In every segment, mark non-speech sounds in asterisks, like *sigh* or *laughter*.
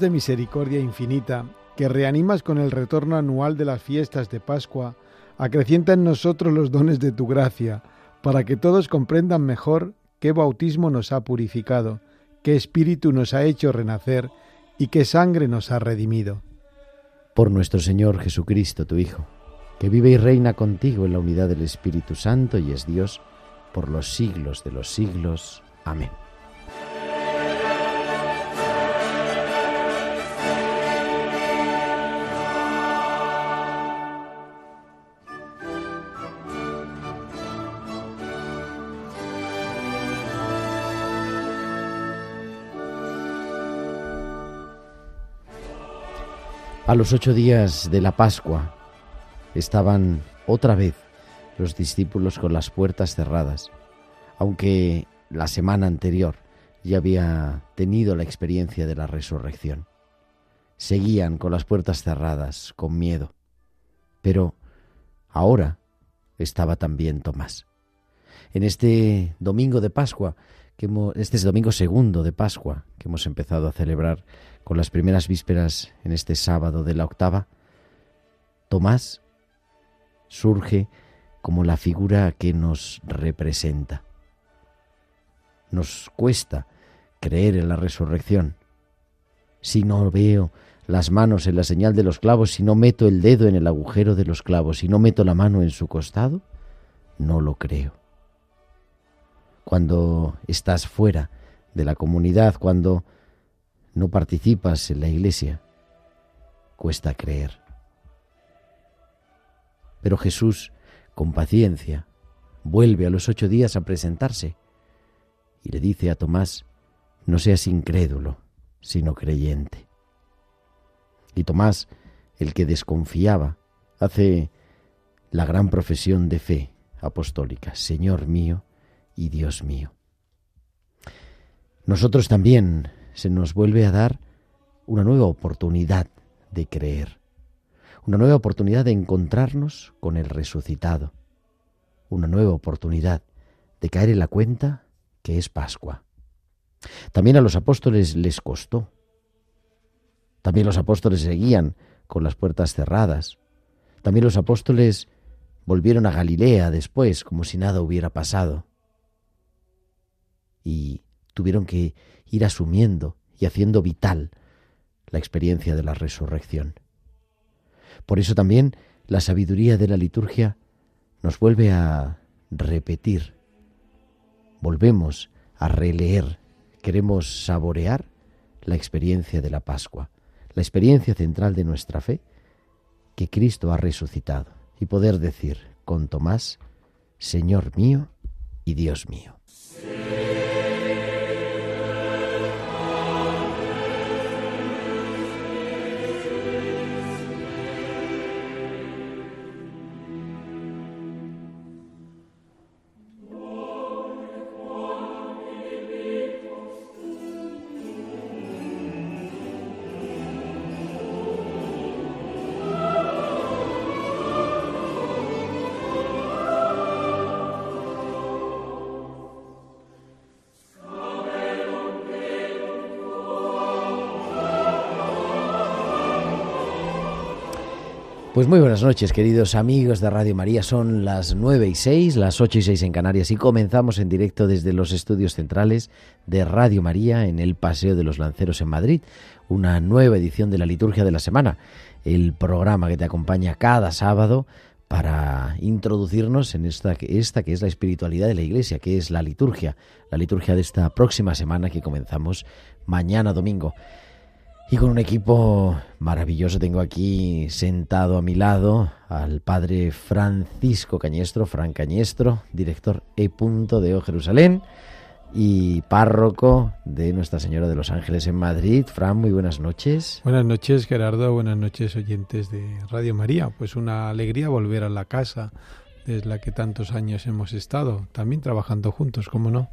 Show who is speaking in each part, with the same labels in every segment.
Speaker 1: De misericordia infinita, que reanimas con el retorno anual de las fiestas de Pascua, acrecienta en nosotros los dones de tu gracia, para que todos comprendan mejor qué bautismo nos ha purificado, qué espíritu nos ha hecho renacer y qué sangre nos ha redimido.
Speaker 2: Por nuestro Señor Jesucristo, tu Hijo, que vive y reina contigo en la unidad del Espíritu Santo y es Dios por los siglos de los siglos. Amén. A los ocho días de la Pascua estaban otra vez los discípulos con las puertas cerradas, aunque la semana anterior ya había tenido la experiencia de la resurrección. Seguían con las puertas cerradas, con miedo. Pero ahora estaba también Tomás. En este domingo de Pascua, este es domingo segundo de Pascua que hemos empezado a celebrar con las primeras vísperas en este sábado de la octava, Tomás surge como la figura que nos representa. Nos cuesta creer en la resurrección. Si no veo las manos en la señal de los clavos, si no meto el dedo en el agujero de los clavos, si no meto la mano en su costado, no lo creo. Cuando estás fuera de la comunidad, cuando no participas en la iglesia, cuesta creer. Pero Jesús, con paciencia, vuelve a los ocho días a presentarse y le dice a Tomás, no seas incrédulo, sino creyente. Y Tomás, el que desconfiaba, hace la gran profesión de fe apostólica, Señor mío y Dios mío. Nosotros también se nos vuelve a dar una nueva oportunidad de creer, una nueva oportunidad de encontrarnos con el resucitado, una nueva oportunidad de caer en la cuenta que es Pascua. También a los apóstoles les costó. También los apóstoles seguían con las puertas cerradas. También los apóstoles volvieron a Galilea después como si nada hubiera pasado. Y tuvieron que ir asumiendo y haciendo vital la experiencia de la resurrección. Por eso también la sabiduría de la liturgia nos vuelve a repetir, volvemos a releer, queremos saborear la experiencia de la Pascua, la experiencia central de nuestra fe, que Cristo ha resucitado, y poder decir con Tomás, Señor mío y Dios mío. Pues muy buenas noches, queridos amigos de Radio María. Son las nueve y seis, las ocho y seis en Canarias y comenzamos en directo desde los estudios centrales de Radio María en el Paseo de los Lanceros en Madrid. Una nueva edición de la Liturgia de la Semana, el programa que te acompaña cada sábado para introducirnos en esta, esta que es la espiritualidad de la Iglesia, que es la liturgia, la liturgia de esta próxima semana que comenzamos mañana domingo. Y con un equipo maravilloso tengo aquí sentado a mi lado al padre Francisco Cañestro, Fran Cañestro, director E. de O Jerusalén y párroco de Nuestra Señora de los Ángeles en Madrid. Fran, muy buenas noches.
Speaker 1: Buenas noches, Gerardo. Buenas noches, oyentes de Radio María. Pues una alegría volver a la casa desde la que tantos años hemos estado, también trabajando juntos, ¿cómo no?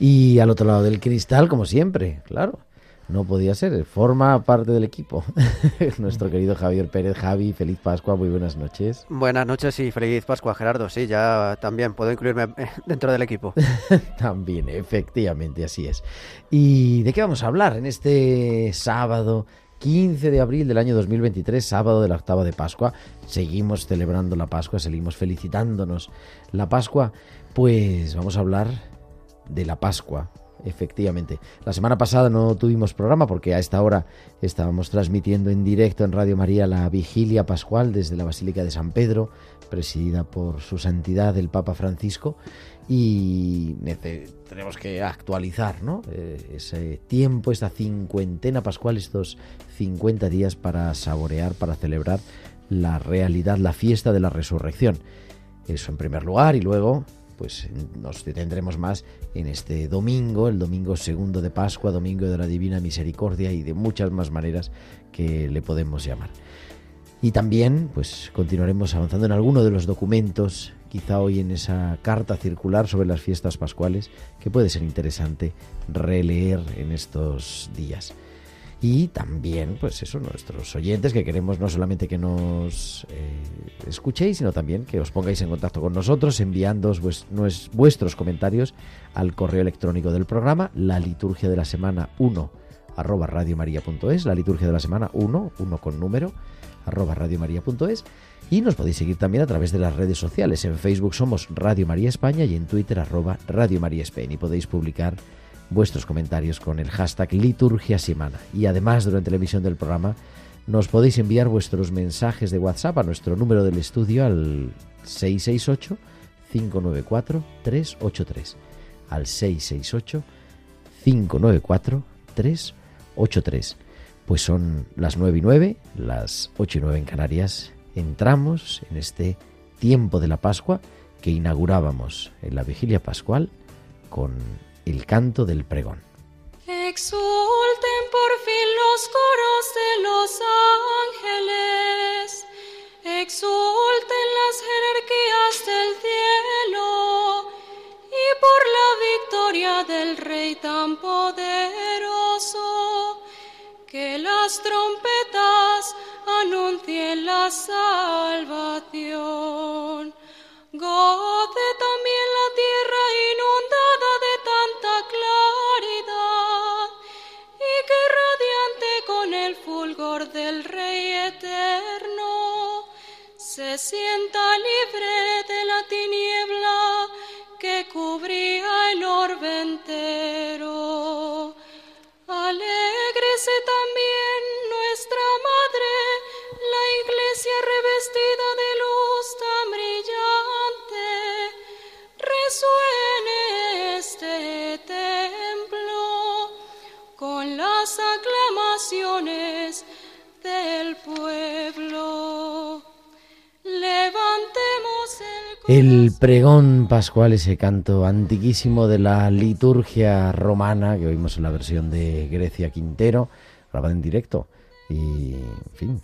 Speaker 2: Y al otro lado del cristal, como siempre, claro no podía ser, forma parte del equipo. *laughs* Nuestro querido Javier Pérez. Javi, feliz Pascua, muy buenas noches.
Speaker 3: Buenas noches y feliz Pascua, Gerardo. Sí, ya también puedo incluirme dentro del equipo. *laughs*
Speaker 2: también, efectivamente, así es. ¿Y de qué vamos a hablar en este sábado? 15 de abril del año 2023, sábado de la octava de Pascua. Seguimos celebrando la Pascua, seguimos felicitándonos la Pascua. Pues vamos a hablar de la Pascua, Efectivamente. La semana pasada no tuvimos programa porque a esta hora estábamos transmitiendo en directo en Radio María la vigilia pascual desde la Basílica de San Pedro, presidida por su santidad el Papa Francisco, y tenemos que actualizar ¿no? Eh, ese tiempo, esta cincuentena pascual, estos 50 días para saborear, para celebrar la realidad, la fiesta de la resurrección. Eso en primer lugar y luego pues nos detendremos más en este domingo, el domingo segundo de Pascua, domingo de la Divina Misericordia y de muchas más maneras que le podemos llamar. Y también, pues continuaremos avanzando en alguno de los documentos, quizá hoy en esa carta circular sobre las fiestas pascuales, que puede ser interesante releer en estos días y también, pues eso, nuestros oyentes que queremos no solamente que nos eh, escuchéis, sino también que os pongáis en contacto con nosotros enviando vuestros comentarios al correo electrónico del programa, la liturgia de la semana 1 arroba radiomaria.es, la liturgia de la semana 1, 1 con número, arroba radiomaria.es y nos podéis seguir también a través de las redes sociales. En Facebook somos Radio María España y en Twitter arroba Radio María España y podéis publicar vuestros comentarios con el hashtag liturgia semana. Y además, durante la emisión del programa, nos podéis enviar vuestros mensajes de WhatsApp a nuestro número del estudio al 668 594 383. Al 668 594 383. Pues son las 9 y 9, las 8 y 9 en Canarias. Entramos en este tiempo de la Pascua que inaugurábamos en la vigilia pascual con el canto del pregón.
Speaker 4: Exulten por fin los coros de los ángeles, exulten las jerarquías del cielo y por la victoria del Rey tan poderoso, que las trompetas anuncien la salvación. Goce también se sienta libre de la tiniebla que cubría el orbe entero. El
Speaker 2: pregón pascual, ese canto antiquísimo de la liturgia romana que oímos en la versión de Grecia Quintero, grabado en directo. Y, en fin,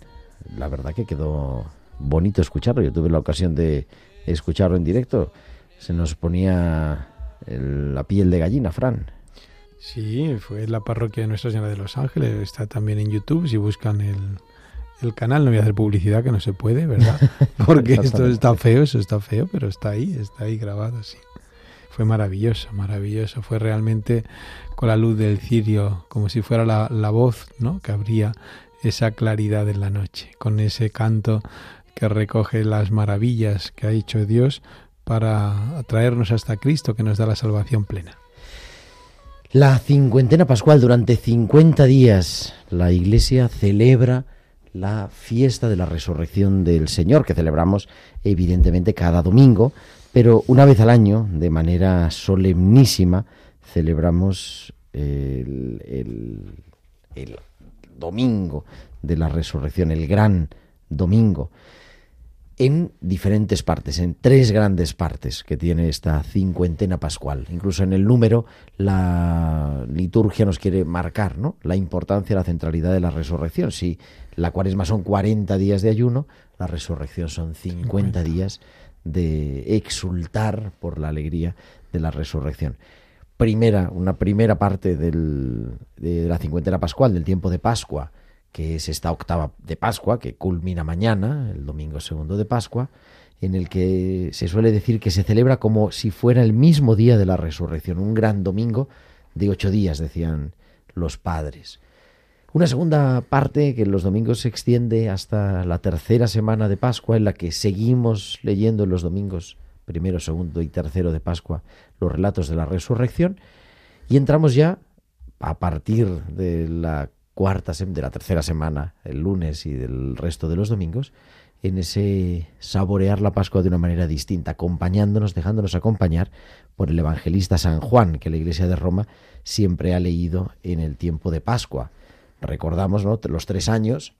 Speaker 2: la verdad que quedó bonito escucharlo. Yo tuve la ocasión de escucharlo en directo. Se nos ponía el- la piel de gallina, Fran.
Speaker 1: Sí, fue la parroquia de Nuestra Señora de los Ángeles. Está también en YouTube. Si buscan el, el canal, no voy a hacer publicidad que no se puede, ¿verdad? *laughs* Porque esto está feo, eso está feo, pero está ahí, está ahí grabado, sí. Fue maravilloso, maravilloso. Fue realmente con la luz del cirio, como si fuera la, la voz, ¿no? Que abría esa claridad en la noche, con ese canto que recoge las maravillas que ha hecho Dios para atraernos hasta Cristo, que nos da la salvación plena.
Speaker 2: La cincuentena pascual, durante 50 días, la Iglesia celebra la fiesta de la resurrección del Señor, que celebramos evidentemente cada domingo, pero una vez al año, de manera solemnísima, celebramos el, el- el- domingo de la resurrección, el gran domingo, en diferentes partes, en tres grandes partes que tiene esta cincuentena pascual. Incluso en el número la liturgia nos quiere marcar ¿no? la importancia, la centralidad de la resurrección. Si la cuaresma son 40 días de ayuno, la resurrección son 50, días de exultar por la alegría de la resurrección. Primera, una primera parte del, de la cincuentena pascual, del tiempo de Pascua, que es esta octava de Pascua, que culmina mañana, el domingo segundo de Pascua, en el que se suele decir que se celebra como si fuera el mismo día de la resurrección, un gran domingo de ocho días, decían los padres. Una segunda parte que los domingos se extiende hasta la tercera semana de Pascua, en la que seguimos leyendo en los domingos primero, segundo y tercero de Pascua los relatos de la resurrección, y entramos ya a partir de la cuarta, de la tercera semana, el lunes y del resto de los domingos, en ese saborear la Pascua de una manera distinta, acompañándonos, dejándonos acompañar por el evangelista San Juan, que la Iglesia de Roma siempre ha leído en el tiempo de Pascua. Recordamos ¿no? los tres años,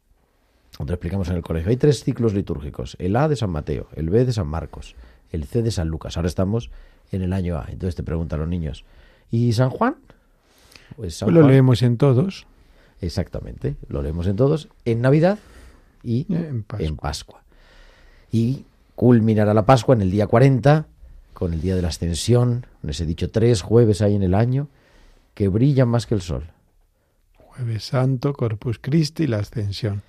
Speaker 2: donde explicamos en el colegio, hay tres ciclos litúrgicos, el A de San Mateo, el B de San Marcos, el C de San Lucas. Ahora estamos en el año A. Entonces te preguntan los niños, ¿y San Juan?
Speaker 1: Pues, San pues lo leemos en todos.
Speaker 2: Exactamente, lo leemos en todos, en Navidad y en Pascua. Y culminará la Pascua en el día 40, con el día de la ascensión, les he dicho tres jueves hay en el año, que brillan más que el sol.
Speaker 1: Jueves Santo, Corpus Christi y la ascensión.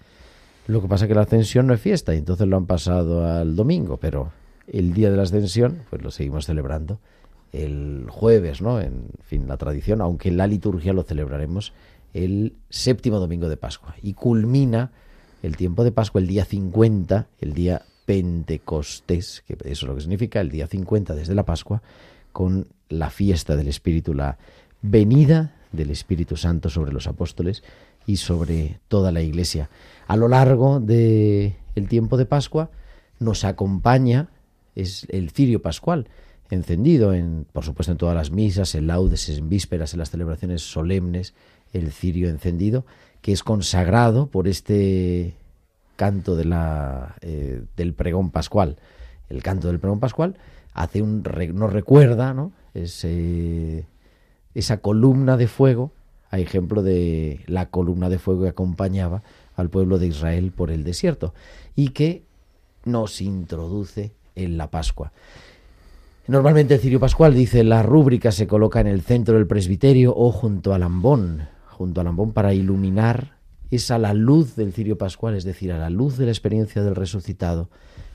Speaker 2: Lo que pasa es que la ascensión no es fiesta y entonces lo han pasado al domingo, pero el día de la ascensión, pues lo seguimos celebrando el jueves, ¿no? En fin, la tradición, aunque en la liturgia lo celebraremos el séptimo domingo de Pascua. Y culmina el tiempo de Pascua el día 50, el día Pentecostés, que eso es lo que significa, el día 50 desde la Pascua, con la fiesta del Espíritu, la venida del Espíritu Santo sobre los apóstoles y sobre toda la Iglesia. A lo largo del el tiempo de Pascua nos acompaña es el cirio pascual, encendido en, por supuesto, en todas las misas, en laudes, en vísperas, en las celebraciones solemnes, el cirio encendido, que es consagrado por este canto de la, eh, del pregón pascual. El canto del pregón pascual hace un, nos recuerda ¿no? Ese, esa columna de fuego, a ejemplo de la columna de fuego que acompañaba al pueblo de Israel por el desierto y que nos introduce en la Pascua. Normalmente el cirio pascual dice la rúbrica se coloca en el centro del presbiterio o junto al ambón, junto al ambón para iluminar esa la luz del cirio pascual, es decir, a la luz de la experiencia del resucitado,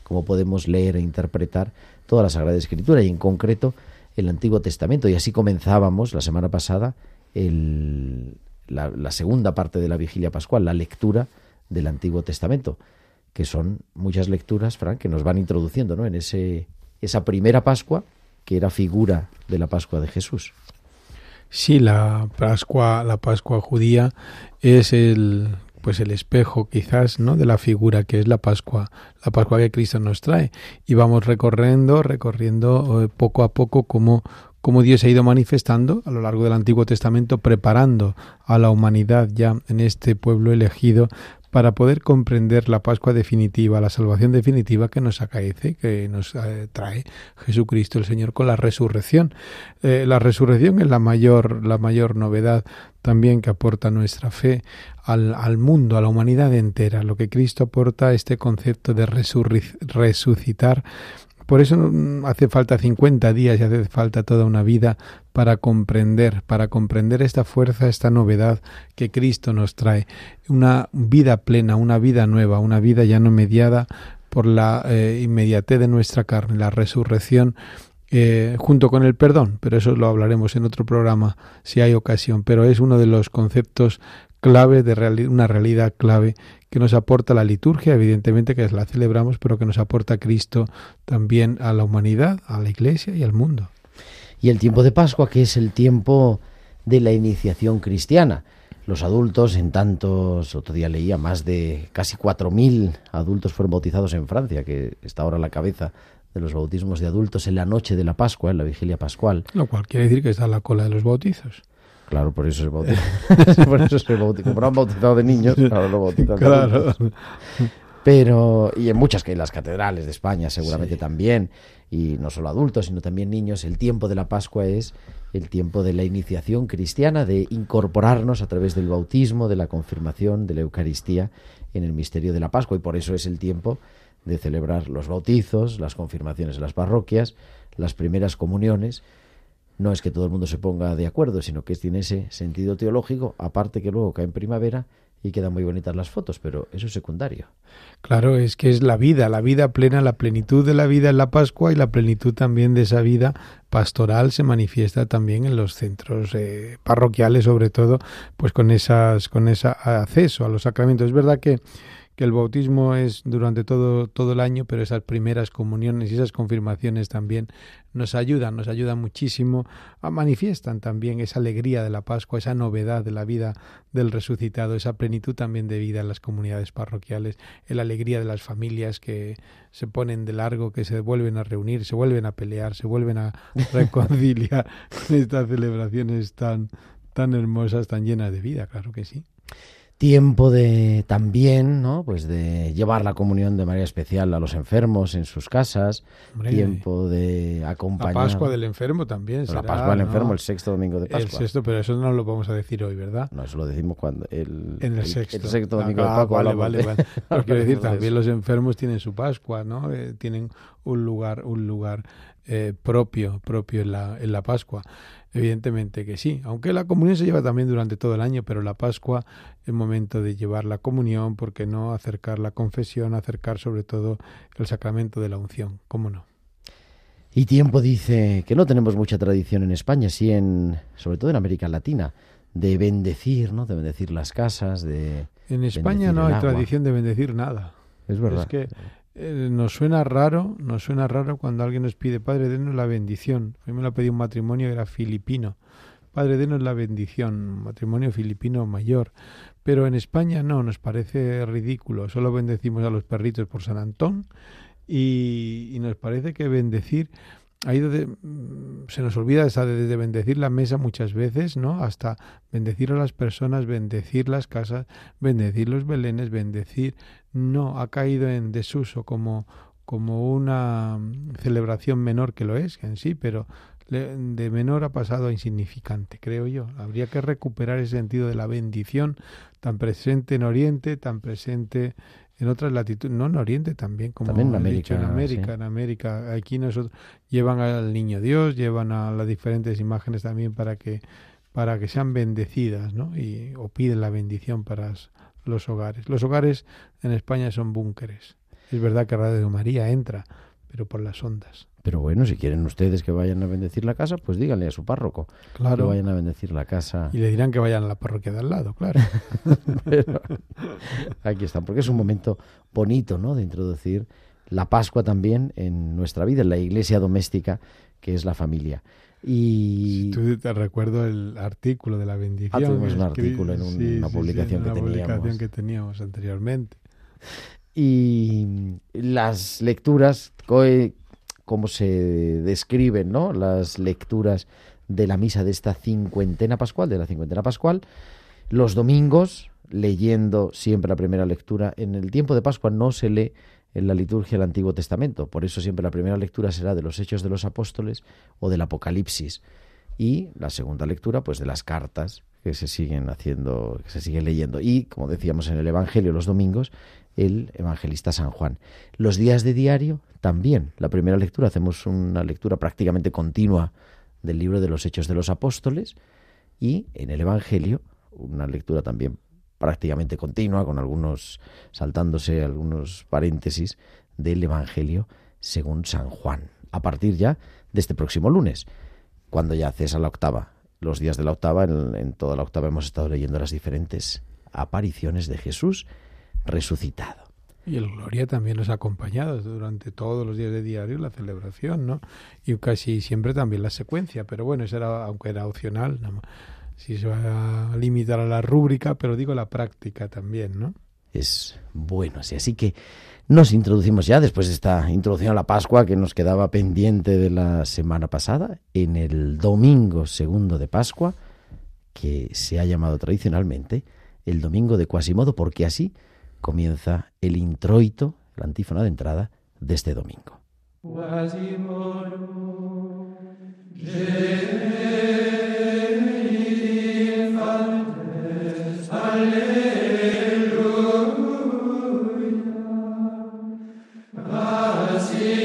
Speaker 2: como podemos leer e interpretar toda la Sagrada Escritura y en concreto el Antiguo Testamento. Y así comenzábamos la semana pasada la, la segunda parte de la vigilia pascual, la lectura del Antiguo Testamento, que son muchas lecturas, Frank, que nos van introduciendo ¿no? en ese, esa primera Pascua que era figura de la Pascua de Jesús.
Speaker 1: Sí, la Pascua, la Pascua judía es el pues el espejo quizás no de la figura que es la Pascua la Pascua que Cristo nos trae. Y vamos recorriendo recorriendo eh, poco a poco como como Dios se ha ido manifestando a lo largo del Antiguo Testamento preparando a la humanidad ya en este pueblo elegido para poder comprender la Pascua definitiva, la salvación definitiva que nos acaece, que nos eh, trae Jesucristo el Señor con la resurrección. Eh, la resurrección es la mayor, la mayor novedad también que aporta nuestra fe al, al, mundo, a la humanidad entera. Lo que Cristo aporta, este concepto de resucitar por eso mm, hace falta 50 días y hace falta toda una vida para comprender, para comprender esta fuerza, esta novedad que Cristo nos trae. Una vida plena, una vida nueva, una vida ya no mediada por la eh, inmediatez de nuestra carne, la resurrección eh, junto con el perdón, pero eso lo hablaremos en otro programa si hay ocasión, pero es uno de los conceptos clave de una realidad clave que nos aporta la liturgia, evidentemente que la celebramos, pero que nos aporta Cristo también a la humanidad, a la Iglesia y al mundo.
Speaker 2: Y el tiempo de Pascua, que es el tiempo de la iniciación cristiana. Los adultos, en tantos, otro día leía, más de casi 4.000 adultos fueron bautizados en Francia, que está ahora a la cabeza de los bautismos de adultos en la noche de la Pascua, en la vigilia pascual.
Speaker 1: Lo cual quiere decir que está a la cola de los bautizos.
Speaker 2: Claro, por eso se bautiza. *laughs* por eso se bautiza. Como han bautizado de niños, claro, lo bautizan
Speaker 1: Claro.
Speaker 2: Pero, y en muchas que en las catedrales de España seguramente
Speaker 1: Sí.
Speaker 2: también, y no solo adultos, sino también niños, el tiempo de la Pascua es el tiempo de la iniciación cristiana, de incorporarnos a través del bautismo, de la confirmación, de la Eucaristía en el misterio de la Pascua, y por eso es el tiempo de celebrar los bautizos, las confirmaciones en las parroquias, las primeras comuniones. No es que todo el mundo se ponga de acuerdo, sino que tiene ese sentido teológico, aparte que luego cae en primavera y quedan muy bonitas las fotos, pero eso es secundario.
Speaker 1: Claro, es que es la vida, la vida plena, la plenitud de la vida en la Pascua y la plenitud también de esa vida pastoral se manifiesta también en los centros eh, parroquiales, sobre todo, pues con esas, con ese acceso a los sacramentos. Es verdad que que el bautismo es durante todo, todo el año, pero esas primeras comuniones y esas confirmaciones también nos ayudan, nos ayudan muchísimo, a, manifiestan también esa alegría de la Pascua, esa novedad de la vida del resucitado, esa plenitud también de vida en las comunidades parroquiales, la alegría de las familias que se ponen de largo, que se vuelven a reunir, se vuelven a pelear, se vuelven a *laughs* reconciliar con estas celebraciones tan, tan hermosas, tan llenas de vida, claro que sí
Speaker 2: tiempo de también, ¿no? Pues de llevar la comunión de manera especial a los enfermos en sus casas, Hombre, tiempo de acompañar.
Speaker 1: La Pascua del enfermo también.
Speaker 2: la Pascua del
Speaker 1: ¿no?
Speaker 2: enfermo, el sexto domingo de Pascua.
Speaker 1: El sexto, pero eso no lo vamos a decir hoy, ¿verdad?
Speaker 2: No, eso lo decimos cuando el,
Speaker 1: en el, sexto.
Speaker 2: El sexto
Speaker 1: Ah,
Speaker 2: domingo
Speaker 1: ah,
Speaker 2: de Pascua.
Speaker 1: Vale, vale,
Speaker 2: de...
Speaker 1: vale. *laughs* Pero quiero decir, también los enfermos tienen su Pascua, ¿no? Eh, tienen un lugar, un lugar eh, propio, propio en la, en la Pascua. Evidentemente que sí, aunque la comunión se lleva también durante todo el año, pero la Pascua es momento de llevar la comunión, porque no acercar la confesión, acercar sobre todo el sacramento de la unción, ¿cómo no?
Speaker 2: Y tiempo dice que no tenemos mucha tradición en España, sí en, sobre todo en América Latina, de bendecir, ¿no? De bendecir las casas, de
Speaker 1: En España no hay agua. tradición de bendecir nada.
Speaker 2: Es verdad.
Speaker 1: Es que eh, nos suena raro, nos suena raro cuando alguien nos pide, Padre, denos la bendición. A mí me lo pedí un matrimonio, era filipino. Padre, denos la bendición, matrimonio filipino mayor. Pero en España no, nos parece ridículo. Solo bendecimos a los perritos por San Antón y, y nos parece que bendecir de, se nos olvida esa de, de, bendecir la mesa muchas veces, ¿no? Hasta bendecir a las personas, bendecir las casas, bendecir los belenes, bendecir. No, ha caído en desuso como, como una celebración menor que lo es en sí, pero de menor ha pasado a insignificante, creo yo. Habría que recuperar ese sentido de la bendición tan presente en Oriente, tan presente en otras latitudes, no en Oriente también, como
Speaker 2: también en América,
Speaker 1: dicho, en América,
Speaker 2: sí.
Speaker 1: en América. Aquí nosotros llevan al niño Dios, llevan a las diferentes imágenes también para que para que sean bendecidas, ¿no? Y o piden la bendición para los hogares. Los hogares en España son búnkeres. Es verdad que Radio María entra, pero por las ondas.
Speaker 2: Pero bueno, si quieren ustedes que vayan a bendecir la casa, pues díganle a su párroco
Speaker 1: claro.
Speaker 2: que vayan a bendecir la casa.
Speaker 1: Y le dirán que vayan a la parroquia de al lado, claro. *laughs* *laughs*
Speaker 2: Pero aquí están, porque es un momento bonito, ¿no? De introducir la Pascua también en nuestra vida, en la iglesia doméstica que es la familia. Y
Speaker 1: Tú te recuerdo el artículo de la bendición.
Speaker 2: Ah, tuvimos un artículo en un-
Speaker 1: sí,
Speaker 2: una
Speaker 1: sí,
Speaker 2: publicación
Speaker 1: sí,
Speaker 2: que
Speaker 1: una publicación
Speaker 2: teníamos.
Speaker 1: que teníamos anteriormente.
Speaker 2: y las lecturas, cómo se describen, ¿no? Las lecturas de la misa de esta cincuentena pascual, de la cincuentena pascual, los domingos, leyendo siempre la primera lectura. En el tiempo de Pascua no se lee en la liturgia del Antiguo Testamento, por eso siempre la primera lectura será de los Hechos de los Apóstoles o del Apocalipsis y la segunda lectura pues de las cartas que se siguen haciendo, que se siguen leyendo y como decíamos en el Evangelio los domingos, el evangelista San Juan. Los días de diario también. La primera lectura hacemos una lectura prácticamente continua del libro de los Hechos de los Apóstoles y en el Evangelio una lectura también prácticamente continua con algunos saltándose algunos paréntesis del Evangelio según San Juan. A partir ya de este próximo lunes, cuando ya cesa la octava. Los días de la octava, en, en toda la octava hemos estado leyendo las diferentes apariciones de Jesús resucitado.
Speaker 1: Y el Gloria también nos ha acompañado durante todos los días de diario la celebración, ¿no? Y casi siempre también la secuencia, pero bueno, eso era, aunque era opcional, ¿no? si se va a limitar a la rúbrica, pero digo la práctica también, ¿no?
Speaker 2: Es bueno así. Así que nos introducimos ya, después de esta introducción a la Pascua que nos quedaba pendiente de la semana pasada, en el domingo segundo de Pascua, que se ha llamado tradicionalmente el domingo de Quasimodo, porque así comienza el introito, la antífona de entrada de este domingo.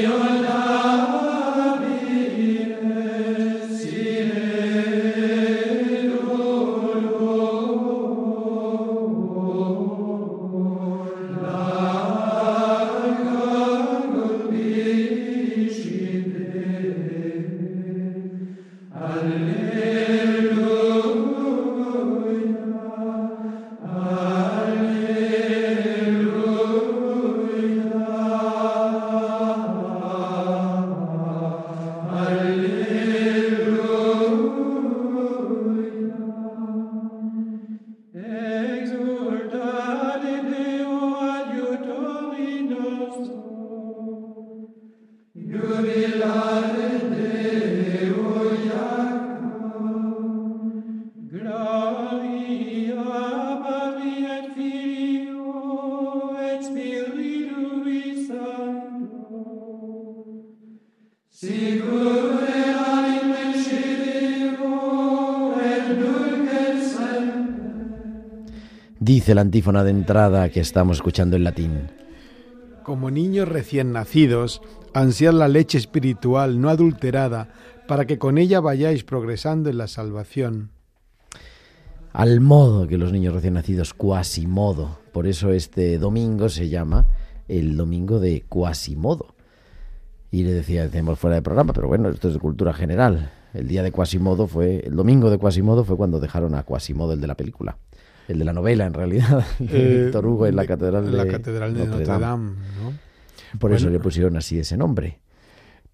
Speaker 2: Johan Dice la antífona de entrada que estamos escuchando en latín.
Speaker 1: Como niños recién nacidos, ansiad la leche espiritual no adulterada, para que con ella vayáis progresando en la salvación.
Speaker 2: Al modo que los niños recién nacidos, cuasimodo. Por eso este domingo se llama el domingo de cuasimodo. Y le decía, decíamos fuera de programa, pero bueno, esto es de cultura general. El día de Quasimodo fue, el domingo de Quasimodo fue cuando dejaron a Quasimodo, el de la película el de la novela en realidad, *laughs* eh, Víctor Hugo en la catedral de,
Speaker 1: la catedral de Notre, Dame.
Speaker 2: Por eso le pusieron así ese nombre.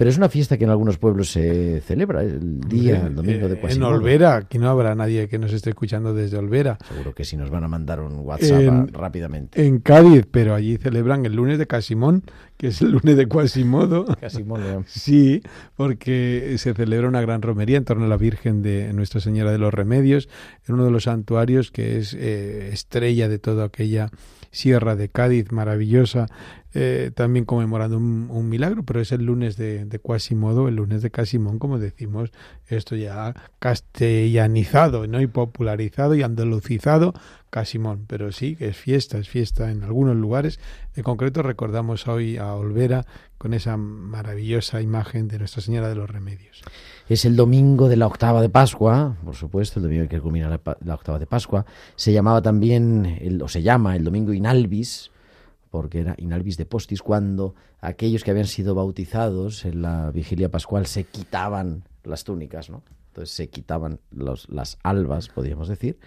Speaker 2: Pero es una fiesta que en algunos pueblos se celebra el día, el domingo de Quasimodo.
Speaker 1: En Olvera, aquí no habrá nadie que nos esté escuchando desde Olvera.
Speaker 2: Seguro que sí nos van a mandar un WhatsApp rápidamente.
Speaker 1: En Cádiz, pero allí celebran el lunes de Casimón, que es el lunes de Quasimodo. *laughs*
Speaker 2: Casimón,
Speaker 1: sí, porque se celebra una gran romería en torno a la Virgen de Nuestra Señora de los Remedios, en uno de los santuarios que es eh, estrella de toda aquella sierra de Cádiz maravillosa eh, también conmemorando un, milagro, pero es el lunes de, de el lunes de Casimón, como decimos, esto ya castellanizado, ¿no? Y popularizado y andalucizado Casimón, pero sí es fiesta, es fiesta en algunos lugares. En concreto recordamos hoy a Olvera con esa maravillosa imagen de Nuestra Señora de los Remedios.
Speaker 2: Es el domingo de la octava de Pascua, por supuesto, el domingo que culmina la, octava de Pascua. Se llamaba también, o se llama el domingo Inalvis, porque era inalvis de postis, cuando aquellos que habían sido bautizados en la vigilia pascual se quitaban las túnicas, ¿no? Entonces se quitaban los, las albas, podríamos decir.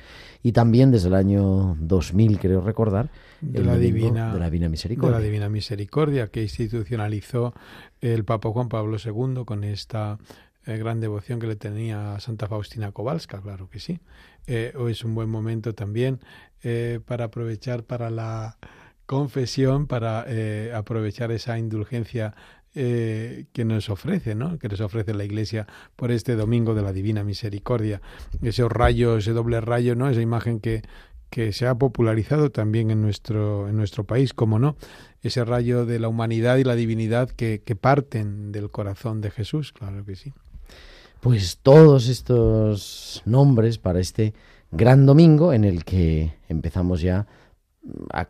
Speaker 2: Y también desde el año 2000, creo recordar,
Speaker 1: de, la divina,
Speaker 2: de la Divina Misericordia.
Speaker 1: De la Divina Misericordia que institucionalizó el Papa Juan Pablo II con esta eh, gran devoción que le tenía a Santa Faustina Kowalska, claro que sí. Eh, hoy es un buen momento también eh, para aprovechar para la confesión para eh, aprovechar esa indulgencia eh, que nos ofrece, ¿no? Que nos ofrece la Iglesia por este domingo de la Divina Misericordia. Ese rayo, ese doble rayo, ¿no? Esa imagen que, que se ha popularizado también en nuestro, en nuestro país, como no, ese rayo de la humanidad y la divinidad que, que parten del corazón de Jesús, claro que sí.
Speaker 2: Pues todos estos nombres para este gran domingo en el que empezamos ya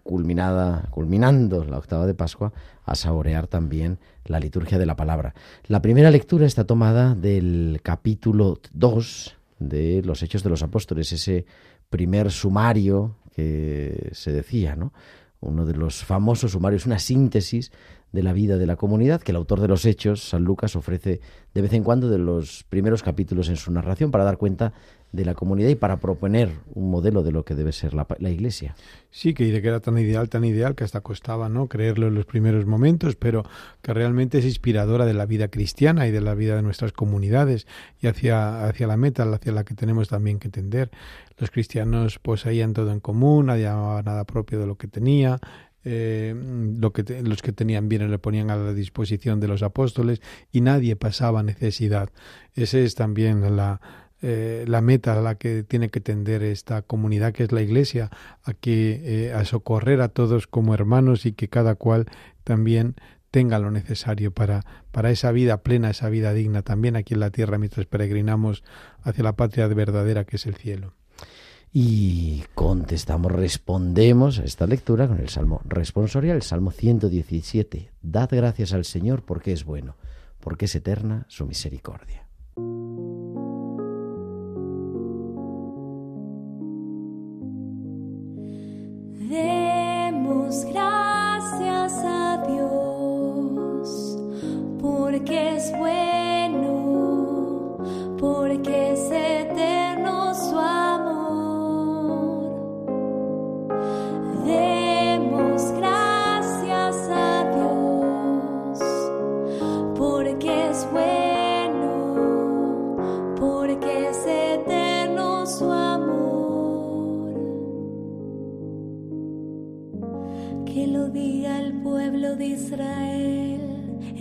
Speaker 2: culminada, culminando la octava de Pascua, a saborear también la liturgia de la palabra. La primera lectura está tomada del capítulo 2 de los Hechos de los Apóstoles, ese primer sumario que se decía, ¿no? Uno de los famosos sumarios, una síntesis de la vida de la comunidad que el autor de los Hechos, San Lucas, ofrece de vez en cuando de los primeros capítulos en su narración para dar cuenta de la comunidad y para proponer un modelo de lo que debe ser la, Iglesia.
Speaker 1: Sí, que, era tan ideal, tan ideal, que hasta costaba no creerlo en los primeros momentos, pero que realmente es inspiradora de la vida cristiana y de la vida de nuestras comunidades y hacia, hacia la meta, hacia la que tenemos también que tender. Los cristianos poseían todo en común, nadie nada propio de lo que tenía, eh, lo que los que tenían bienes le ponían a la disposición de los apóstoles y nadie pasaba necesidad. Esa es también la, eh, la meta a la que tiene que tender esta comunidad que es la Iglesia, a que eh, a socorrer a todos como hermanos y que cada cual también tenga lo necesario para, para esa vida plena, esa vida digna también aquí en la tierra mientras peregrinamos hacia la patria verdadera que es el cielo.
Speaker 2: Y contestamos, respondemos a esta lectura con el Salmo responsorial, el Salmo 117. Dad gracias al Señor porque es bueno, porque es eterna su misericordia.
Speaker 5: Demos gracias a Dios porque es bueno,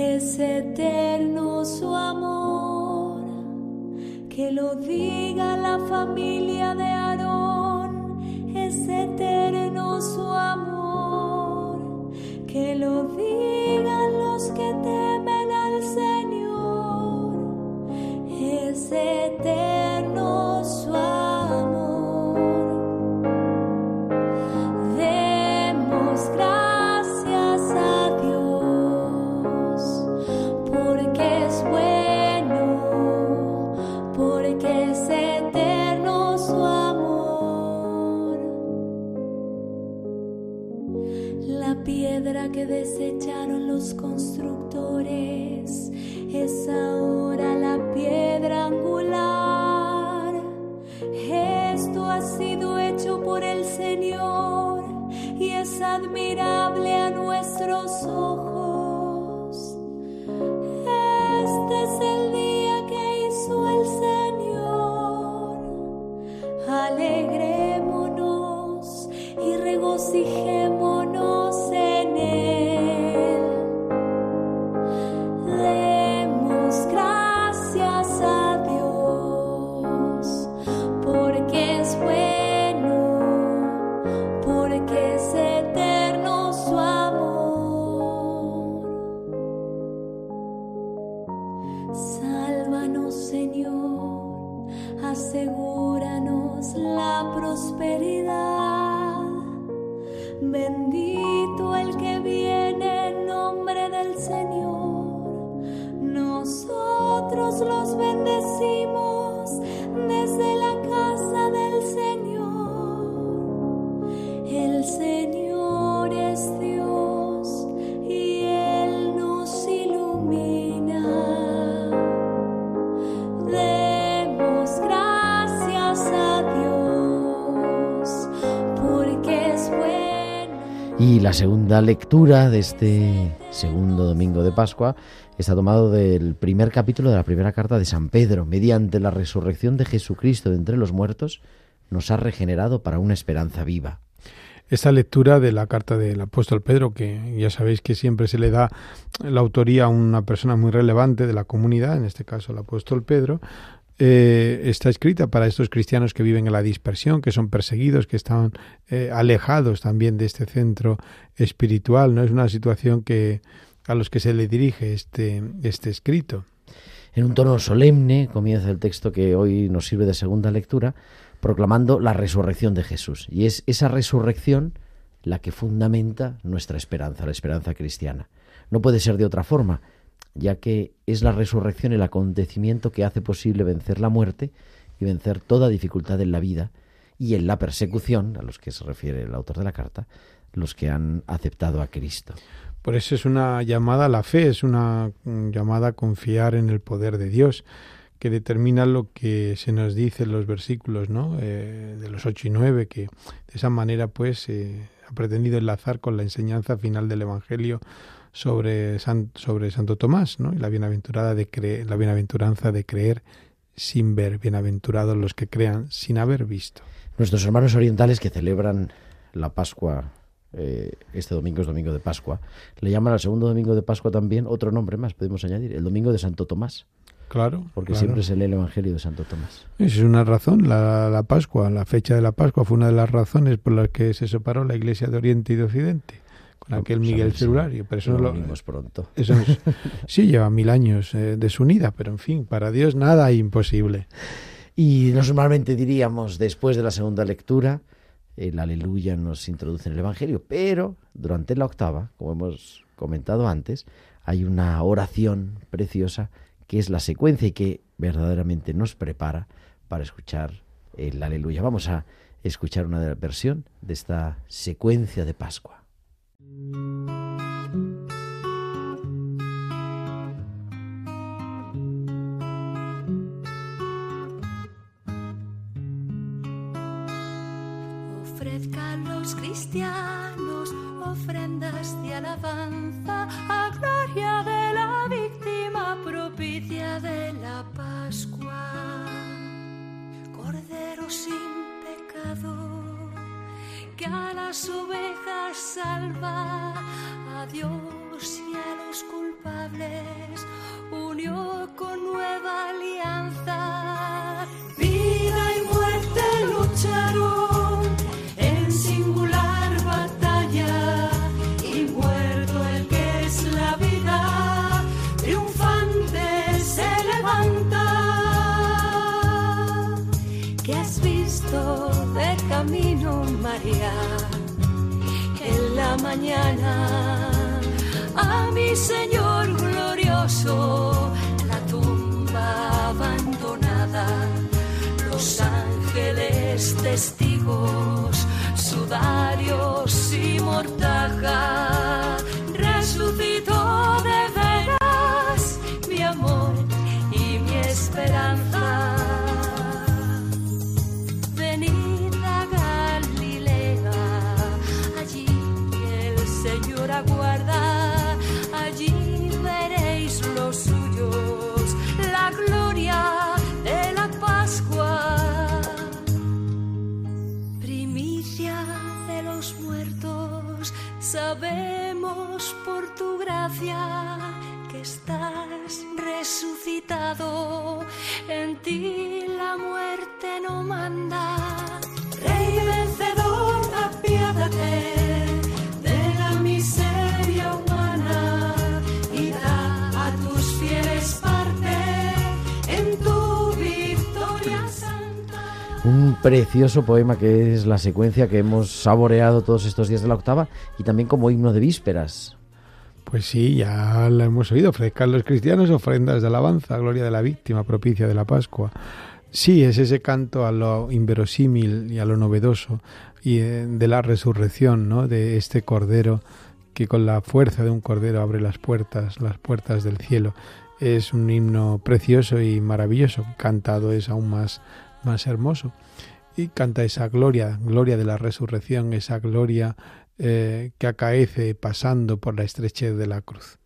Speaker 5: es eterno su amor. Que lo diga la familia de Aarón, es eterno su amor. Que lo digan constructores es Nosotros los bendecimos desde la casa del Señor. El Señor es Dios y Él nos ilumina. Demos gracias a Dios porque es bueno.
Speaker 2: Y la segunda lectura de este segundo domingo de Pascua está tomado del primer capítulo de la primera carta de San Pedro. Mediante la resurrección de Jesucristo de entre los muertos, nos ha regenerado para una esperanza viva.
Speaker 1: Esta lectura de la carta del apóstol Pedro, que ya sabéis que siempre se le da la autoría a una persona muy relevante de la comunidad, en este caso el apóstol Pedro, eh, está escrita para estos cristianos que viven en la dispersión, que son perseguidos, que están eh, alejados también de este centro espiritual. No es una situación que a los que se le dirige este, este escrito.
Speaker 2: En un tono solemne comienza el texto que hoy nos sirve de segunda lectura, proclamando la resurrección de Jesús. Y es esa resurrección la que fundamenta nuestra esperanza, la esperanza cristiana. No puede ser de otra forma, ya que es la resurrección el acontecimiento que hace posible vencer la muerte y vencer toda dificultad en la vida y en la persecución, a los que se refiere el autor de la carta, los que han aceptado a Cristo.
Speaker 1: Por eso es una llamada a la fe, es una mm, llamada a confiar en el poder de Dios, que determina lo que se nos dice en los versículos ¿no? Eh, de los 8 y 9, que de esa manera pues eh, ha pretendido enlazar con la enseñanza final del Evangelio sobre, San, sobre Santo Tomás ¿no? y la, bienaventurada de la bienaventuranza de creer sin ver, bienaventurados los que crean sin haber visto.
Speaker 2: Nuestros hermanos orientales que celebran la Pascua eh, este domingo es domingo de Pascua, le llaman al segundo domingo de Pascua también otro nombre más, podemos añadir, el domingo de Santo Tomás,
Speaker 1: Claro.
Speaker 2: porque
Speaker 1: claro.
Speaker 2: siempre se lee el Evangelio de Santo Tomás.
Speaker 1: Esa es una razón, la, la Pascua, la fecha de la Pascua fue una de las razones por las que se separó la Iglesia de Oriente y de Occidente, con aquel
Speaker 2: a
Speaker 1: Miguel Celulario. Pero eso no lo-
Speaker 2: pronto.
Speaker 1: eso es- *laughs* sí lleva mil años eh, desunida, pero en fin, para Dios nada es imposible.
Speaker 2: Y normalmente diríamos, después de la segunda lectura, el aleluya nos introduce en el Evangelio, pero durante la octava, como hemos comentado antes, hay una oración preciosa que es la secuencia y que verdaderamente nos prepara para escuchar el aleluya. Vamos a escuchar una versión de esta secuencia de Pascua.
Speaker 4: Sin pecado, que a las ovejas salva, a Dios y a los culpables unió con nueva alianza. ¿Qué has visto de camino, María? En la mañana a mi Señor glorioso, la tumba abandonada, los ángeles testigos, sudarios y mortaja, resucitó de sabemos por tu gracia que estás resucitado, en ti la muerte no manda.
Speaker 2: Un precioso poema que es la secuencia que hemos saboreado todos estos días de la octava y también como himno de vísperas.
Speaker 1: Pues sí, ya la hemos oído. Ofrezcan los cristianos ofrendas de alabanza, gloria de la víctima, propicia de la Pascua. Sí, es ese canto a lo inverosímil y a lo novedoso y eh, de la resurrección, ¿no? De este cordero que con la fuerza de un cordero abre las puertas, las puertas del cielo. Es un himno precioso y maravilloso. Cantado es aún más, más hermoso. Y canta esa gloria, gloria de la resurrección, esa gloria eh, que acaece pasando por la estrechez de la cruz.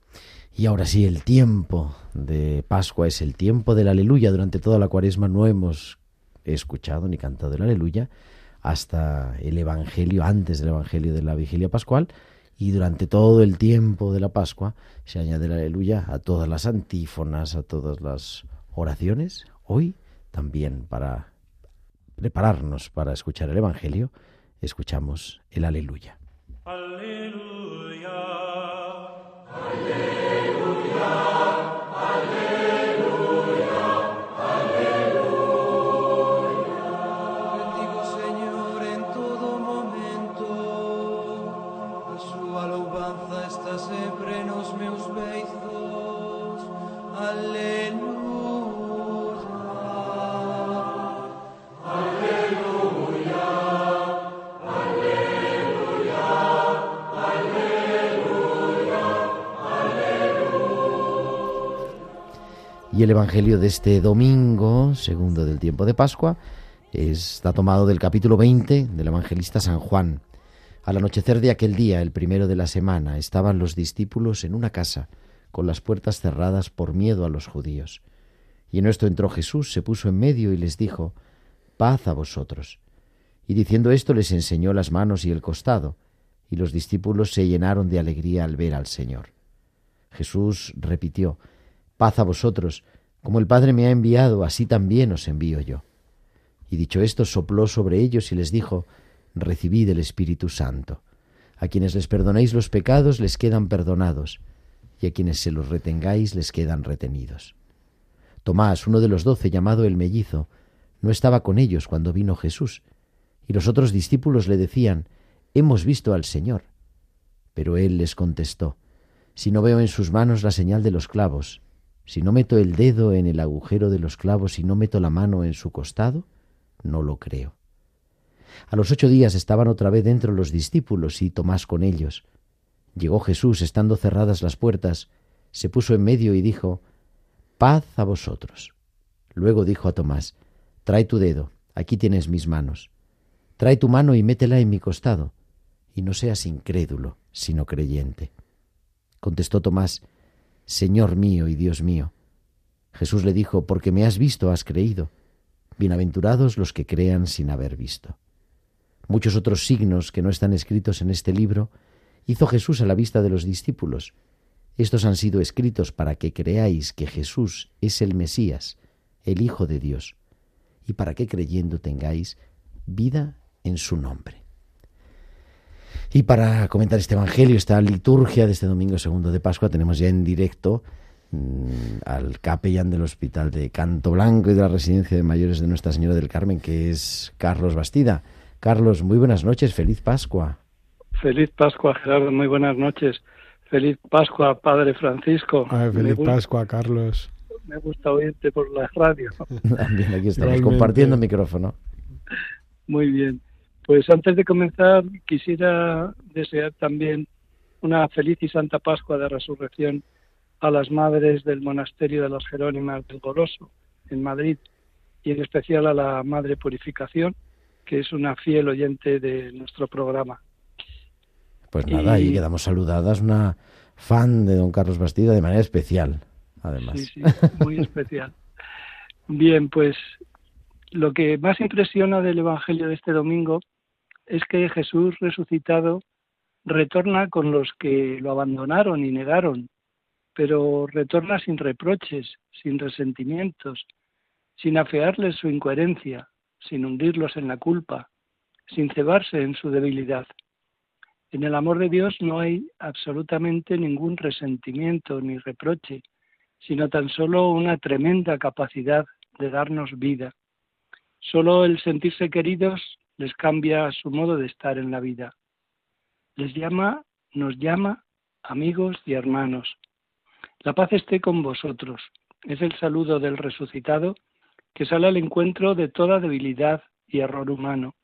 Speaker 2: Y ahora sí, el tiempo de Pascua es el tiempo del aleluya. Durante toda la cuaresma no hemos escuchado ni cantado el aleluya hasta el Evangelio, antes del Evangelio de la vigilia pascual. Y durante todo el tiempo de la Pascua se añade el aleluya a todas las antífonas, a todas las oraciones. Hoy también para prepararnos para escuchar el Evangelio, escuchamos el aleluya. Y el Evangelio de este domingo, segundo del tiempo de Pascua, está tomado del capítulo 20 del evangelista San Juan. Al anochecer de aquel día, el primero de la semana, estaban los discípulos en una casa, con las puertas cerradas por miedo a los judíos. Y en esto entró Jesús, se puso en medio y les dijo, Paz a vosotros. Y diciendo esto les enseñó las manos y el costado. y los discípulos se llenaron de alegría al ver al Señor. Jesús repitió, Paz a vosotros, como el Padre me ha enviado, así también os envío yo. Y dicho esto, sopló sobre ellos y les dijo, Recibid el Espíritu Santo. A quienes les perdonéis los pecados les quedan perdonados, y a quienes se los retengáis les quedan retenidos. Tomás, uno de los doce, llamado el mellizo, no estaba con ellos cuando vino Jesús, y los otros discípulos le decían, Hemos visto al Señor. Pero él les contestó, Si no veo en sus manos la señal de los clavos, si no meto el dedo en el agujero de los clavos y no meto la mano en su costado, no lo creo. A los ocho días estaban otra vez dentro los discípulos y Tomás con ellos. Llegó Jesús, estando cerradas las puertas, se puso en medio y dijo, Paz a vosotros. Luego dijo a Tomás, Trae tu dedo, aquí tienes mis manos. Trae tu mano y métela en mi costado, y no seas incrédulo, sino creyente. Contestó Tomás, Señor mío y Dios mío. Jesús le dijo, Porque me has visto, has creído. Bienaventurados los que crean sin haber visto. Muchos otros signos que no están escritos en este libro hizo Jesús a la vista de los discípulos. Estos han sido escritos para que creáis que Jesús es el Mesías, el Hijo de Dios, y para que creyendo tengáis vida en su nombre. Y para comentar este Evangelio, esta liturgia de este domingo segundo de Pascua, tenemos ya en directo Mm, al capellán del Hospital de Canto Blanco y de la Residencia de Mayores de Nuestra Señora del Carmen, que es Carlos Bastida. Carlos, muy buenas noches, feliz Pascua.
Speaker 6: Feliz Pascua, Gerardo, muy buenas noches. Feliz Pascua, Padre Francisco.
Speaker 1: feliz Pascua, Carlos.
Speaker 6: Me gusta oírte por la radio. *laughs*
Speaker 2: También aquí estamos compartiendo micrófono.
Speaker 6: Muy bien. Pues antes de comenzar, quisiera desear también una feliz y santa Pascua de Resurrección a las madres del monasterio de las Jerónimas del Goloso, en Madrid, y en especial a la Madre Purificación, que es una fiel oyente de nuestro programa.
Speaker 2: Pues nada, ahí quedamos saludadas, una fan de don Carlos Bastida de manera especial, además.
Speaker 6: Sí, sí, muy especial. Bien, pues lo que más impresiona del Evangelio de este domingo es que Jesús resucitado retorna con los que lo abandonaron y negaron pero retorna sin reproches, sin resentimientos, sin afearles su incoherencia, sin hundirlos en la culpa, sin cebarse en su debilidad. En el amor de Dios no hay absolutamente ningún resentimiento ni reproche, sino tan solo una tremenda capacidad de darnos vida. Solo el sentirse queridos les cambia su modo de estar en la vida. Les llama, nos llama amigos y hermanos. La paz esté con vosotros. Es el saludo del resucitado que sale al encuentro de toda debilidad y error humano.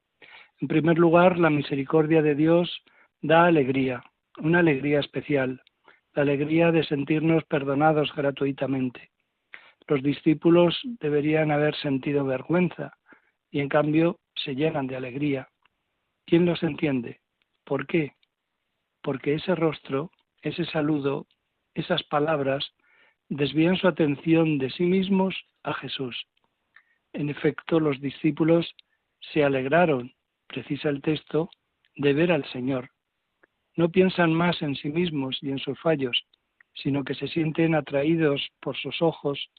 Speaker 6: En primer lugar, la misericordia de Dios da alegría, una alegría especial, la alegría de sentirnos perdonados gratuitamente. Los discípulos deberían haber sentido vergüenza y en cambio se llenan de alegría. ¿Quién los entiende? ¿Por qué? Porque ese rostro, ese saludo, esas palabras desvían su atención de sí mismos a Jesús. En efecto, los discípulos se alegraron, precisa el texto, de ver al Señor. No piensan más en sí mismos y en sus fallos, sino que se sienten atraídos por sus ojos,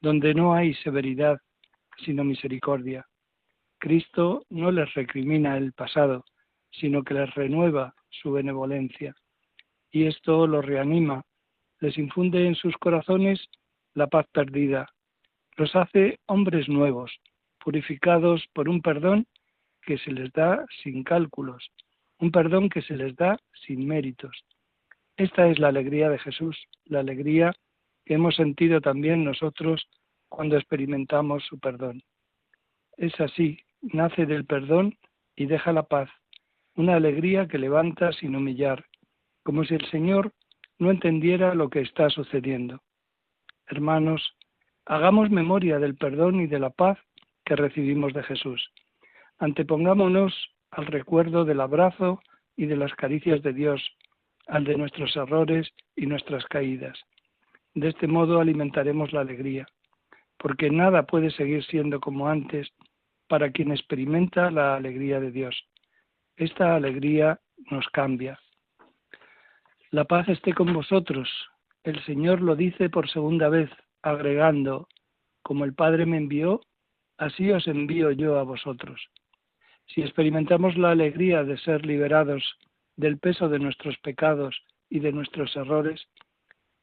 Speaker 6: donde no hay severidad, sino misericordia. Cristo no les recrimina el pasado, sino que les renueva su benevolencia. Y esto los reanima les infunde en sus corazones la paz perdida, los hace hombres nuevos, purificados por un perdón que se les da sin cálculos, un perdón que se les da sin méritos. Esta es la alegría de Jesús, la alegría que hemos sentido también nosotros cuando experimentamos su perdón. Es así, nace del perdón y deja la paz, una alegría que levanta sin humillar, como si el Señor no entendiera lo que está sucediendo. Hermanos, hagamos memoria del perdón y de la paz que recibimos de Jesús. Antepongámonos al recuerdo del abrazo y de las caricias de Dios, al de nuestros errores y nuestras caídas. De este modo alimentaremos la alegría, porque nada puede seguir siendo como antes para quien experimenta la alegría de Dios. Esta alegría nos cambia. La paz esté con vosotros. El Señor lo dice por segunda vez, agregando, como el Padre me envió, así os envío yo a vosotros. Si experimentamos la alegría de ser liberados del peso de nuestros pecados y de nuestros errores,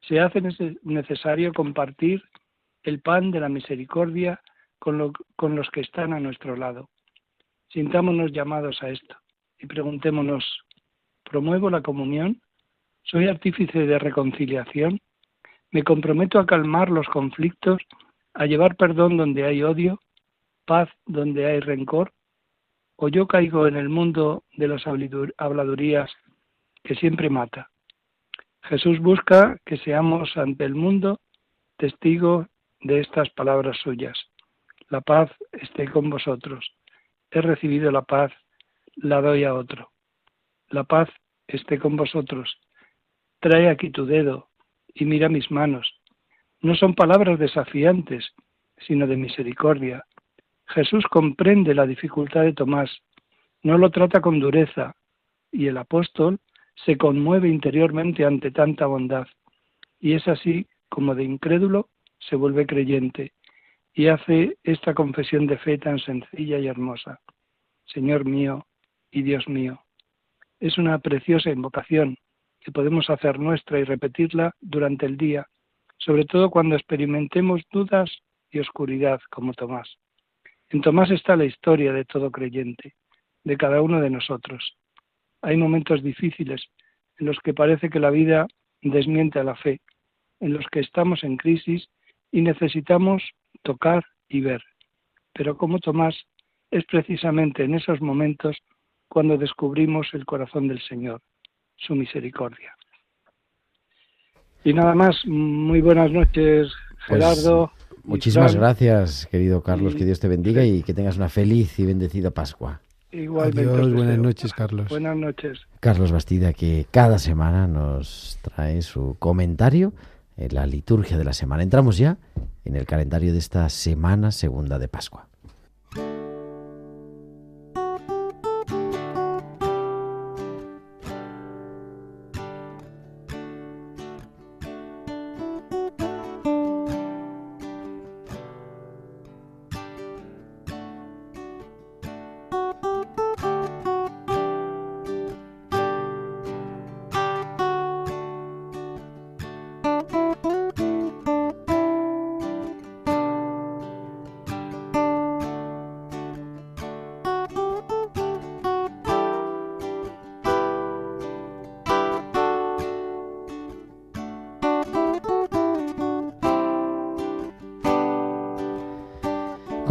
Speaker 6: se hace necesario compartir el pan de la misericordia con, con los que están a nuestro lado. Sintámonos llamados a esto y preguntémonos, ¿promuevo la comunión? ¿Soy artífice de reconciliación? ¿Me comprometo a calmar los conflictos, a llevar perdón donde hay odio, paz donde hay rencor? ¿O yo caigo en el mundo de las habladurías que siempre mata? Jesús busca que seamos ante el mundo testigos de estas palabras suyas. La paz esté con vosotros. He recibido la paz, la doy a otro. La paz esté con vosotros. Trae aquí tu dedo y mira mis manos. No son palabras desafiantes, sino de misericordia. Jesús comprende la dificultad de Tomás, no lo trata con dureza, y el apóstol se conmueve interiormente ante tanta bondad. Y es así como de incrédulo se vuelve creyente y hace esta confesión de fe tan sencilla y hermosa. Señor mío y Dios mío. Es una preciosa invocación que podemos hacer nuestra y repetirla durante el día, sobre todo cuando experimentemos dudas y oscuridad como Tomás. En Tomás está la historia de todo creyente, de cada uno de nosotros. Hay momentos difíciles en los que parece que la vida desmiente a la fe, en los que estamos en crisis y necesitamos tocar y ver. Pero como Tomás, es precisamente en esos momentos cuando descubrimos el corazón del Señor, su misericordia. Y nada más, muy buenas noches, pues, Gerardo.
Speaker 2: muchísimas gracias, querido Carlos, que Dios te bendiga y que tengas una feliz y bendecida Pascua.
Speaker 6: Igualmente.
Speaker 1: Adiós, buenas noches, Carlos.
Speaker 6: Buenas noches.
Speaker 2: Carlos Bastida, que cada semana nos trae su comentario en la liturgia de la semana. Entramos ya en el calendario de esta semana segunda de Pascua.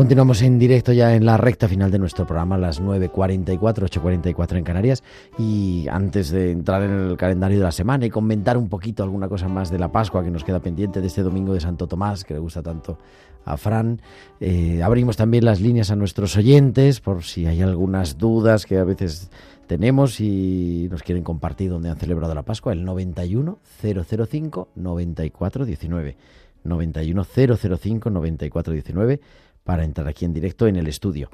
Speaker 2: Continuamos en directo ya en la recta final de nuestro programa, las 9.44, 8.44 en Canarias. Y antes de entrar en el calendario de la semana y comentar un poquito alguna cosa más de la Pascua que nos queda pendiente de este domingo de Santo Tomás, que le gusta tanto a Fran, eh, abrimos también las líneas a nuestros oyentes por si hay algunas dudas que a veces tenemos y nos quieren compartir dónde han celebrado la Pascua, el 91 005 94 19. 91 005 94 19 para entrar aquí en directo en el estudio.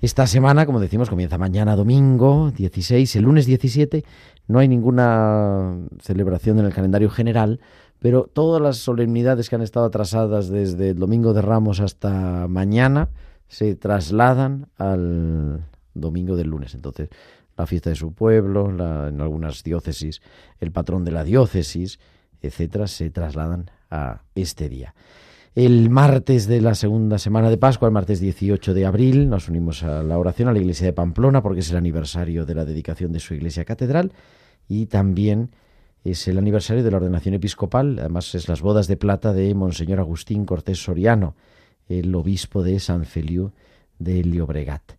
Speaker 2: Esta semana, como decimos, comienza mañana domingo 16, el lunes 17 no hay ninguna celebración en el calendario general, pero todas las solemnidades que han estado atrasadas desde el domingo de Ramos hasta mañana se trasladan al domingo del lunes. Entonces, la fiesta de su pueblo, en algunas diócesis, el patrón de la diócesis, etcétera, se trasladan a este día. El martes de la segunda semana de Pascua, el martes 18 de abril, nos unimos a la oración a la iglesia de Pamplona porque es el aniversario de la dedicación de su iglesia catedral y también es el aniversario de la ordenación episcopal, además es las bodas de plata de Monseñor Agustín Cortés Soriano, el obispo de San Feliu de Llobregat.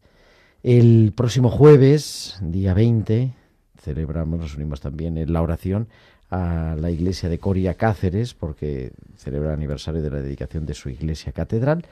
Speaker 2: El próximo jueves, día 20, celebramos, nos unimos también en la oración a la iglesia de Coria Cáceres, porque celebra el aniversario de la dedicación de su iglesia catedral,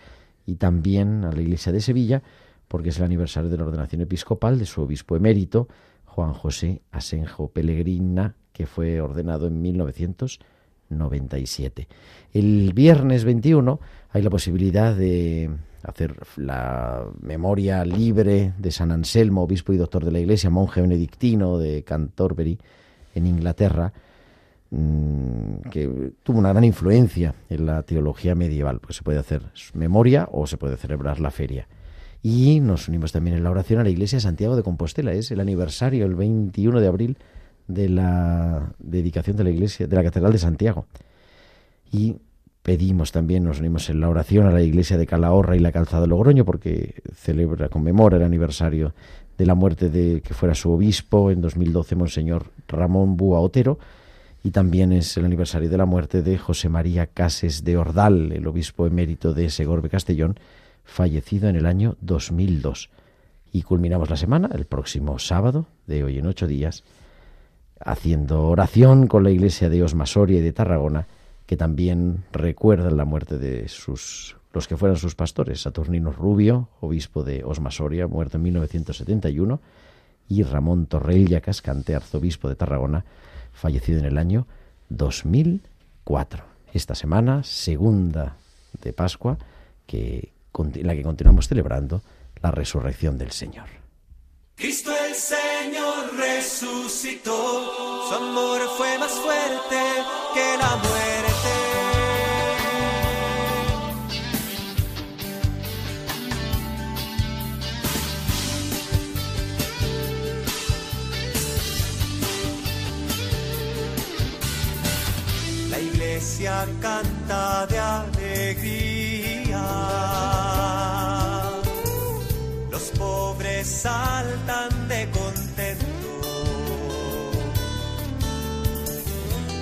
Speaker 2: y también a la iglesia de Sevilla, porque es el aniversario de la ordenación episcopal de su obispo emérito, Juan José Asenjo Pellegrina, que fue ordenado en 1990. 97. El viernes 21 hay la posibilidad de hacer la memoria libre de San Anselmo, obispo y doctor de la Iglesia, monje benedictino de Canterbury, en Inglaterra, que tuvo una gran influencia en la teología medieval, pues se puede hacer memoria o se puede celebrar la feria. Y nos unimos también en la oración a la Iglesia de Santiago de Compostela, es el aniversario, el 21 de abril, de la dedicación de la iglesia, de la Catedral de Santiago. Y pedimos también, nos unimos en la oración a la iglesia de Calahorra y la Calzada de Logroño, porque celebra, conmemora el aniversario de la muerte de que fuera su obispo en 2012, Monseñor Ramón Búa Otero, y también es el aniversario de la muerte de José María Cases de Ordal, el obispo emérito de Segorbe Castellón, fallecido en el año 2002. Y culminamos la semana el próximo sábado, de hoy en ocho días, haciendo oración con la iglesia de Osmasoria y de Tarragona, que también recuerdan la muerte de sus los que fueran sus pastores, Saturnino Rubio, obispo de Osmasoria, muerto en 1971, y Ramón Torrella Cascante, arzobispo de Tarragona, fallecido en el año 2004. Esta semana, segunda de Pascua, que, en la que continuamos celebrando la resurrección del Señor.
Speaker 7: Cristo el Señor resucitó, su amor fue más fuerte que la muerte. Iglesia canta de alegría pobres saltan de contento.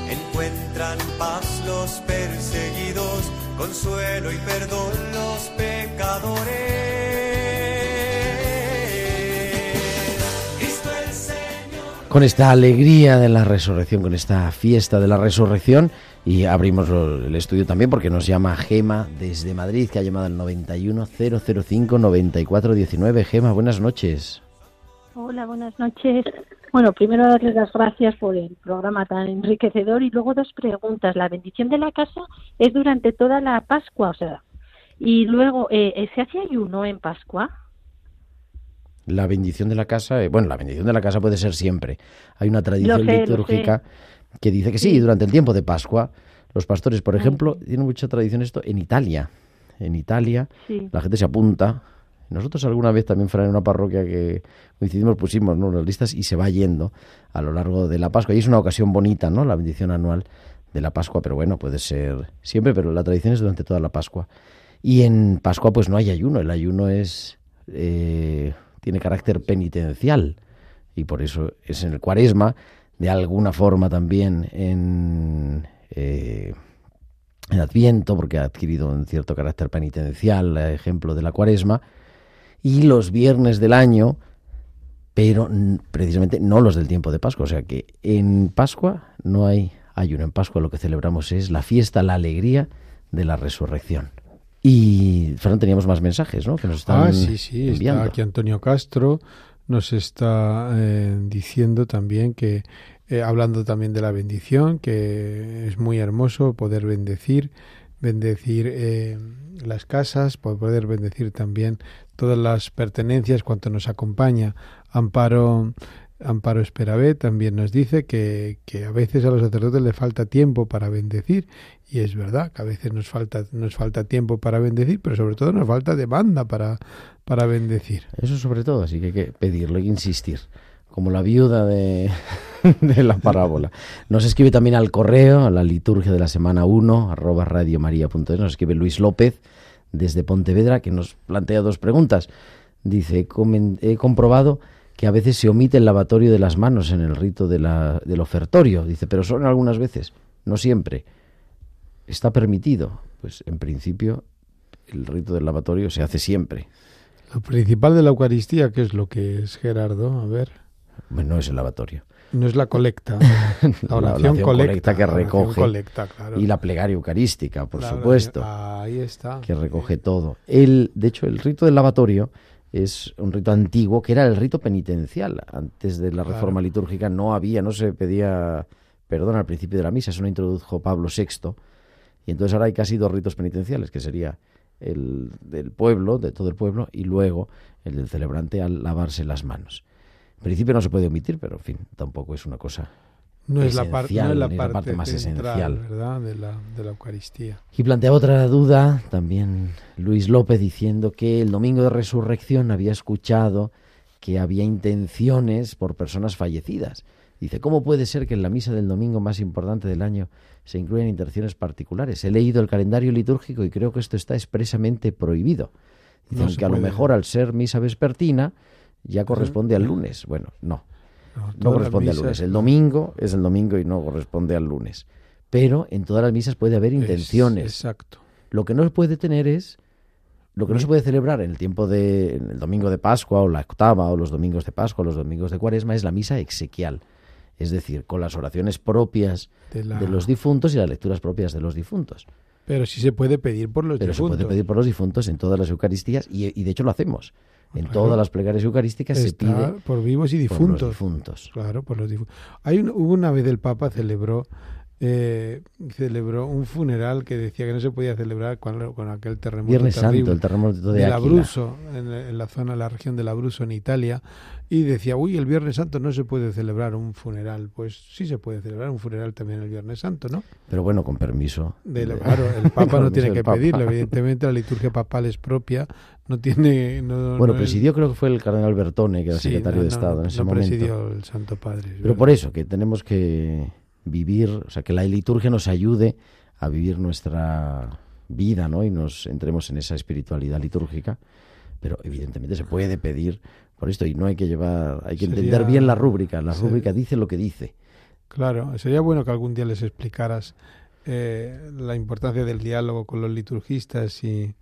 Speaker 7: Encuentran paz los perseguidos, consuelo y perdón los pecadores.
Speaker 2: Con esta alegría de la resurrección, con esta fiesta de la resurrección, y abrimos el estudio también porque nos llama Gema desde Madrid, que ha llamado al 910059419. Gema, buenas noches.
Speaker 8: Hola, buenas noches. Bueno, primero darles las gracias por el programa tan enriquecedor y luego dos preguntas. La bendición de la casa es durante toda la Pascua, o sea, y luego, eh, eh ¿se hace ayuno en Pascua?
Speaker 2: La bendición de la casa, eh, bueno, la bendición de la casa puede ser siempre. Hay una tradición litúrgica que dice que sí, durante el tiempo de Pascua. Los pastores, por ejemplo, tienen mucha tradición esto en Italia. En Italia la gente se apunta. Nosotros alguna vez también fuera en una parroquia que coincidimos, pusimos ¿no? las listas y se va yendo a lo largo de la Pascua. Y es una ocasión bonita, ¿no? La bendición anual de la Pascua, pero bueno, puede ser siempre, pero la tradición es durante toda la Pascua. Y en Pascua pues no hay ayuno, el ayuno es eh, tiene carácter penitencial y por eso es en el cuaresma, de alguna forma también en, eh, en Adviento, porque ha adquirido un cierto carácter penitencial, ejemplo de la cuaresma, y los viernes del año, pero precisamente no los del tiempo de Pascua. O sea que en Pascua no hay ayuno. En Pascua lo que celebramos es la fiesta, la alegría de la resurrección. Y, Fran, teníamos más mensajes, ¿no? Que nos están
Speaker 1: ah, sí, sí, está aquí Antonio Castro nos está eh, diciendo también que, eh, hablando también de la bendición, que es muy hermoso poder bendecir, bendecir eh, las casas, poder bendecir también todas las pertenencias, cuanto nos acompaña. Amparo Amparo Esperabé también nos dice que, que, a veces a los sacerdotes le falta tiempo para bendecir y es verdad que a veces nos falta nos falta tiempo para bendecir, pero sobre todo nos falta demanda para para bendecir.
Speaker 2: Eso sobre todo, así que hay que pedirlo, hay insistir, como la viuda de, *laughs* de la parábola. Nos escribe también al correo, a la liturgia de la semana 1, arroba radiomaria.es, nos escribe Luis López desde Pontevedra que nos plantea dos preguntas. Dice, he comprobado que a veces se omite el lavatorio de las manos en el rito de la, del ofertorio. Dice, pero son algunas veces, no siempre. ¿Está permitido? Pues en principio el rito del lavatorio se hace siempre.
Speaker 1: Lo principal de la Eucaristía, ¿qué es lo que es, Gerardo? A ver.
Speaker 2: Bueno, no es el lavatorio.
Speaker 1: No es la colecta. *laughs*
Speaker 2: La oración, colecta, que recoge. Y la plegaria eucarística, por supuesto.
Speaker 1: Ahí está.
Speaker 2: Que recoge todo. El, de hecho, el rito del lavatorio es un rito antiguo que era el rito penitencial. Antes de la reforma litúrgica no había, no se pedía perdón al principio de la misa, eso lo introdujo Pablo VI, y entonces ahora hay casi dos ritos penitenciales, que sería el del pueblo, de todo el pueblo, y luego el del celebrante al lavarse las manos. En principio no se puede omitir, pero en fin, tampoco es una cosa
Speaker 1: no es, la parte, no es la parte,
Speaker 2: más
Speaker 1: central,
Speaker 2: esencial.
Speaker 1: ¿verdad? De la, de la Eucaristía.
Speaker 2: Y plantea otra duda también Luis López diciendo que el domingo de resurrección había escuchado que había intenciones por personas fallecidas. Dice, ¿cómo puede ser que en la misa del domingo más importante del año se incluyan intenciones particulares? He leído el calendario litúrgico y creo que esto está expresamente prohibido. Dice,
Speaker 1: No se
Speaker 2: aunque a lo mejor al ser misa vespertina ya corresponde al lunes. Bueno, no,
Speaker 1: No,
Speaker 2: corresponde al lunes. El domingo es el domingo y no corresponde al lunes. Pero en todas las misas puede haber
Speaker 1: Es-
Speaker 2: intenciones.
Speaker 1: exacto.
Speaker 2: Lo que no se puede tener es lo que no se puede celebrar en el tiempo de en el domingo de Pascua o la octava o los domingos de Pascua o los domingos de Cuaresma es la misa exequial, es decir, con las oraciones propias
Speaker 1: De la-
Speaker 2: de los difuntos y las lecturas propias de los difuntos.
Speaker 1: Pero sí se puede pedir por los
Speaker 2: Pero se
Speaker 1: difuntos.
Speaker 2: puede pedir por los difuntos en todas las Eucaristías y, y de hecho lo hacemos. En
Speaker 1: Claro.
Speaker 2: todas las plegarias eucarísticas se pide
Speaker 1: por vivos y
Speaker 2: por los
Speaker 1: difuntos.
Speaker 2: difuntos.
Speaker 1: Claro, por los difuntos. Hay un- hubo una vez el Papa celebró eh, celebró un funeral que decía que no se podía celebrar con, con aquel terremoto
Speaker 2: Viernes
Speaker 1: terrible
Speaker 2: Santo, el terremoto de
Speaker 1: del. Abruzzo, en, en la zona, la región del Abruzzo, en Italia, y decía, uy, el Viernes Santo no se puede celebrar un funeral. Pues sí se puede celebrar un funeral también el Viernes Santo, ¿no?
Speaker 2: Pero bueno, con permiso.
Speaker 1: De la-
Speaker 2: de-
Speaker 1: claro, el *laughs* Papa no tiene que pedirlo, evidentemente la liturgia papal es propia, no tiene... No,
Speaker 2: Bueno,
Speaker 1: no es-
Speaker 2: presidió creo que fue el cardenal Bertone, que era
Speaker 1: Sí,
Speaker 2: secretario
Speaker 1: no,
Speaker 2: de
Speaker 1: no,
Speaker 2: Estado en
Speaker 1: no
Speaker 2: ese momento.
Speaker 1: presidió el Santo Padre.
Speaker 2: Pero por eso, que tenemos que vivir, o sea, que la liturgia nos ayude a vivir nuestra vida, ¿no? Y nos entremos en esa espiritualidad litúrgica. Pero evidentemente se puede pedir por esto y no hay que llevar, hay que
Speaker 1: Sería-
Speaker 2: entender bien la rúbrica. La rúbrica dice lo que dice.
Speaker 1: Claro, sería bueno que algún día les explicaras eh, la importancia del diálogo con los liturgistas y,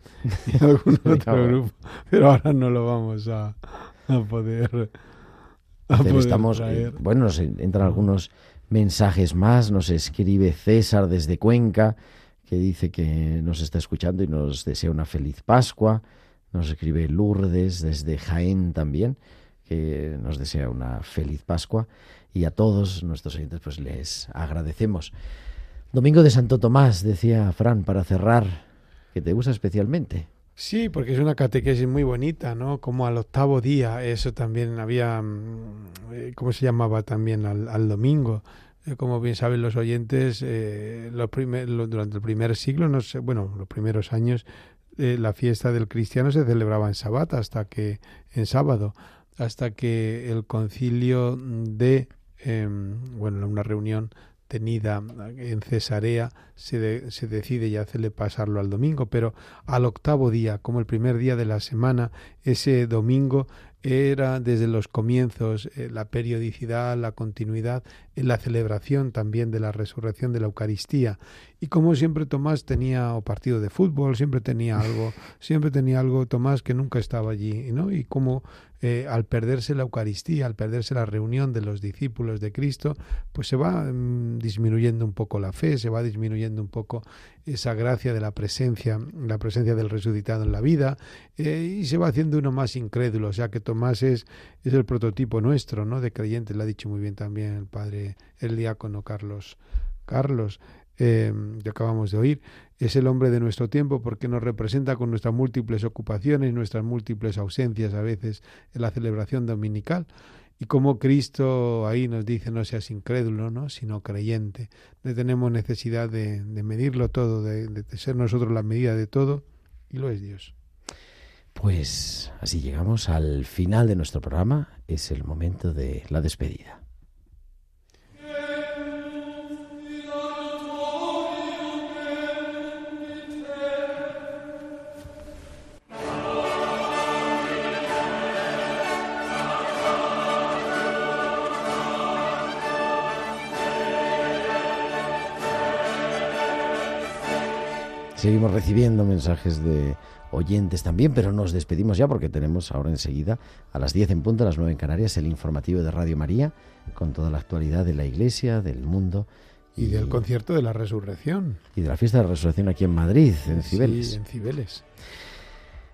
Speaker 1: y *laughs* algún otro grupo, pero ahora no lo vamos a, a poder, a
Speaker 2: Hacer,
Speaker 1: poder
Speaker 2: estamos, eh, bueno, nos entran algunos mensajes más. Nos escribe César desde Cuenca, que dice que nos está escuchando y nos desea una feliz Pascua. Nos escribe Lourdes desde Jaén también, que nos desea una feliz Pascua. Y a todos nuestros oyentes, pues les agradecemos. Domingo de Santo Tomás, decía Fran, para cerrar, que te gusta especialmente.
Speaker 1: Sí, porque es una catequesis muy bonita, ¿no? Como al octavo día, eso también había, mm, eh, ¿cómo se llamaba también? Al, al domingo. Eh, Como bien saben los oyentes, eh, los primer- durante el primer siglo, no sé, bueno, los primeros años, eh, la fiesta del cristiano se celebraba en sábado, hasta que, en sábado, hasta que el concilio de, em, bueno, una reunión tenida en Cesarea, se, de- se decide ya hacerle pasarlo al domingo, pero al octavo día, como el primer día de la semana, ese domingo era desde los comienzos eh, la periodicidad, la continuidad, en la celebración también de la resurrección de la Eucaristía. Y como siempre Tomás tenía o partido de fútbol, siempre tenía algo, siempre tenía algo Tomás que nunca estaba allí, ¿no? Y como eh, al perderse la Eucaristía, al perderse la reunión de los discípulos de Cristo, pues se va mm, disminuyendo un poco la fe, se va disminuyendo un poco esa gracia de la presencia, la presencia del resucitado en la vida, eh, y se va haciendo uno más incrédulo, o sea que Tomás es, es el prototipo nuestro, ¿no? De creyente, lo ha dicho muy bien también el padre, el diácono Carlos. Carlos, eh, que acabamos de oír, es el hombre de nuestro tiempo porque nos representa con nuestras múltiples ocupaciones, nuestras múltiples ausencias a veces en la celebración dominical. Y como Cristo ahí nos dice no seas incrédulo, ¿no? sino creyente. No tenemos necesidad de, medirlo todo, de, de ser nosotros la medida de todo, y lo es Dios.
Speaker 2: Pues así llegamos al final de nuestro programa. Es el momento de la despedida. Seguimos recibiendo mensajes de oyentes también, pero nos despedimos ya porque tenemos ahora enseguida a las 10 en punto, a las 9 en Canarias, el informativo de Radio María con toda la actualidad de la Iglesia, del mundo
Speaker 1: Y del concierto de la resurrección.
Speaker 2: y de la fiesta de la resurrección aquí en Madrid, en
Speaker 1: Sí,
Speaker 2: Cibeles.
Speaker 1: en Cibeles.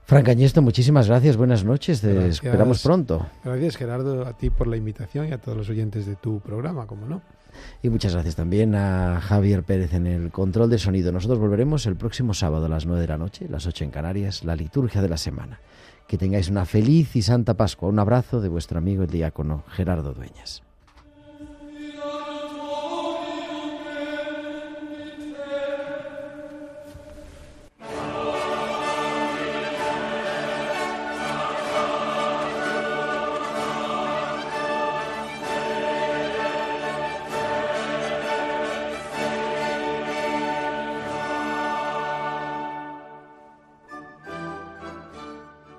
Speaker 2: Frank Añesto, muchísimas gracias, buenas noches, te
Speaker 1: Gracias.
Speaker 2: esperamos pronto.
Speaker 1: Gracias Gerardo a ti por la invitación y a todos los oyentes de tu programa, como no.
Speaker 2: Y muchas gracias también a Javier Pérez en el control de sonido. Nosotros volveremos el próximo sábado a las 9 de la noche, las 8 en Canarias, la liturgia de la semana. Que tengáis una feliz y santa Pascua. Un abrazo de vuestro amigo el diácono Gerardo Dueñas.